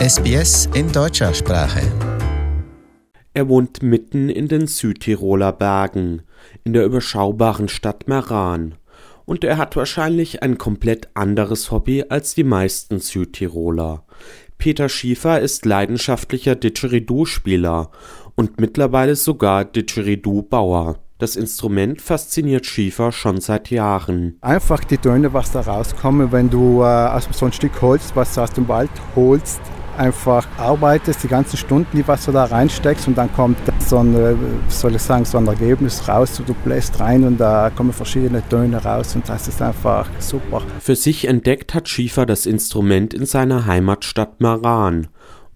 SBS in deutscher Sprache. Er wohnt mitten in den Südtiroler Bergen, in der überschaubaren Stadt Meran. Und er hat wahrscheinlich ein komplett anderes Hobby als die meisten Südtiroler. Peter Schiefer ist leidenschaftlicher Didgeridoo-Spieler und mittlerweile sogar Didgeridoo-Bauer. Das Instrument fasziniert Schiefer schon seit Jahren. Einfach die Töne, was da rauskommen, wenn du äh, aus so ein Stück Holz, was du aus dem Wald holst, einfach arbeitest, die ganzen Stunden, die was du da reinsteckst und dann kommt so ein, äh, soll ich sagen, so ein Ergebnis raus, du bläst rein und da kommen verschiedene Töne raus und das ist einfach super. Für sich entdeckt hat Schiefer das Instrument in seiner Heimatstadt Maran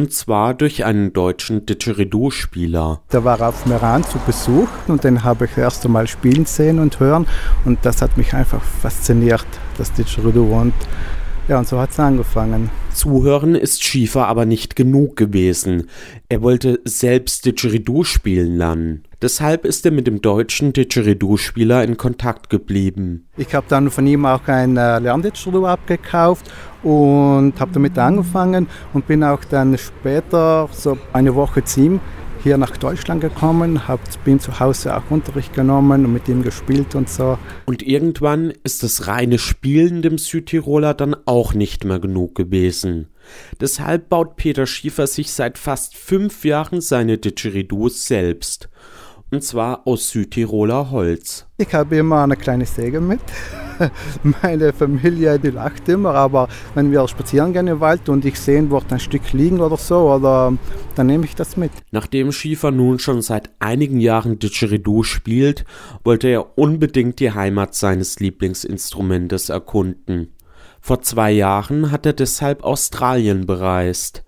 und zwar durch einen deutschen Didgeridoo-Spieler. Der war auf Meran zu Besuch und den habe ich erst einmal spielen sehen und hören und das hat mich einfach fasziniert, das Didgeridoo und ja, und so hat es angefangen. Zuhören ist Schiefer aber nicht genug gewesen. Er wollte selbst Didgeridoo spielen lernen. Deshalb ist er mit dem deutschen Didgeridoo-Spieler in Kontakt geblieben. Ich habe dann von ihm auch ein äh, Lerndidgeridoo abgekauft und habe damit angefangen und bin auch dann später, so eine Woche ihm, hier nach Deutschland gekommen, hab, bin zu Hause auch Unterricht genommen und mit ihm gespielt und so. Und irgendwann ist das reine Spielen dem Südtiroler dann auch nicht mehr genug gewesen. Deshalb baut Peter Schiefer sich seit fast fünf Jahren seine Didgeridoos selbst und zwar aus Südtiroler Holz. Ich habe immer eine kleine Säge mit. Meine Familie, die lacht immer, aber wenn wir spazieren gehen im Wald und ich sehe dort ein Stück liegen oder so, oder, dann nehme ich das mit. Nachdem Schiefer nun schon seit einigen Jahren Didgeridoo spielt, wollte er unbedingt die Heimat seines Lieblingsinstrumentes erkunden. Vor zwei Jahren hat er deshalb Australien bereist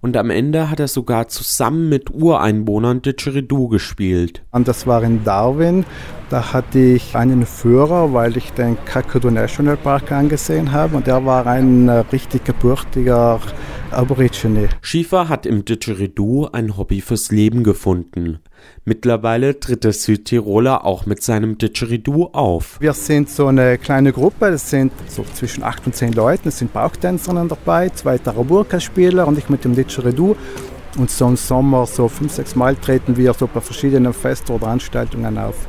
und am Ende hat er sogar zusammen mit Ureinwohnern Didgeridoo gespielt. Und das war in Darwin. Da hatte ich einen Führer, weil ich den Kakadu National Park angesehen habe und er war ein äh, richtig gebürtiger Aborigine. Schiefer hat im Didgeridoo ein Hobby fürs Leben gefunden. Mittlerweile tritt der Südtiroler auch mit seinem Didgeridoo auf. Wir sind so eine kleine Gruppe, das sind so zwischen acht und zehn Leuten, es sind Bauchtänzerinnen dabei, zwei Taraburka-Spieler und ich mit dem Didgeridoo. Und so im Sommer, so fünf, sechs Mal treten wir so bei verschiedenen Festen oder Veranstaltungen auf.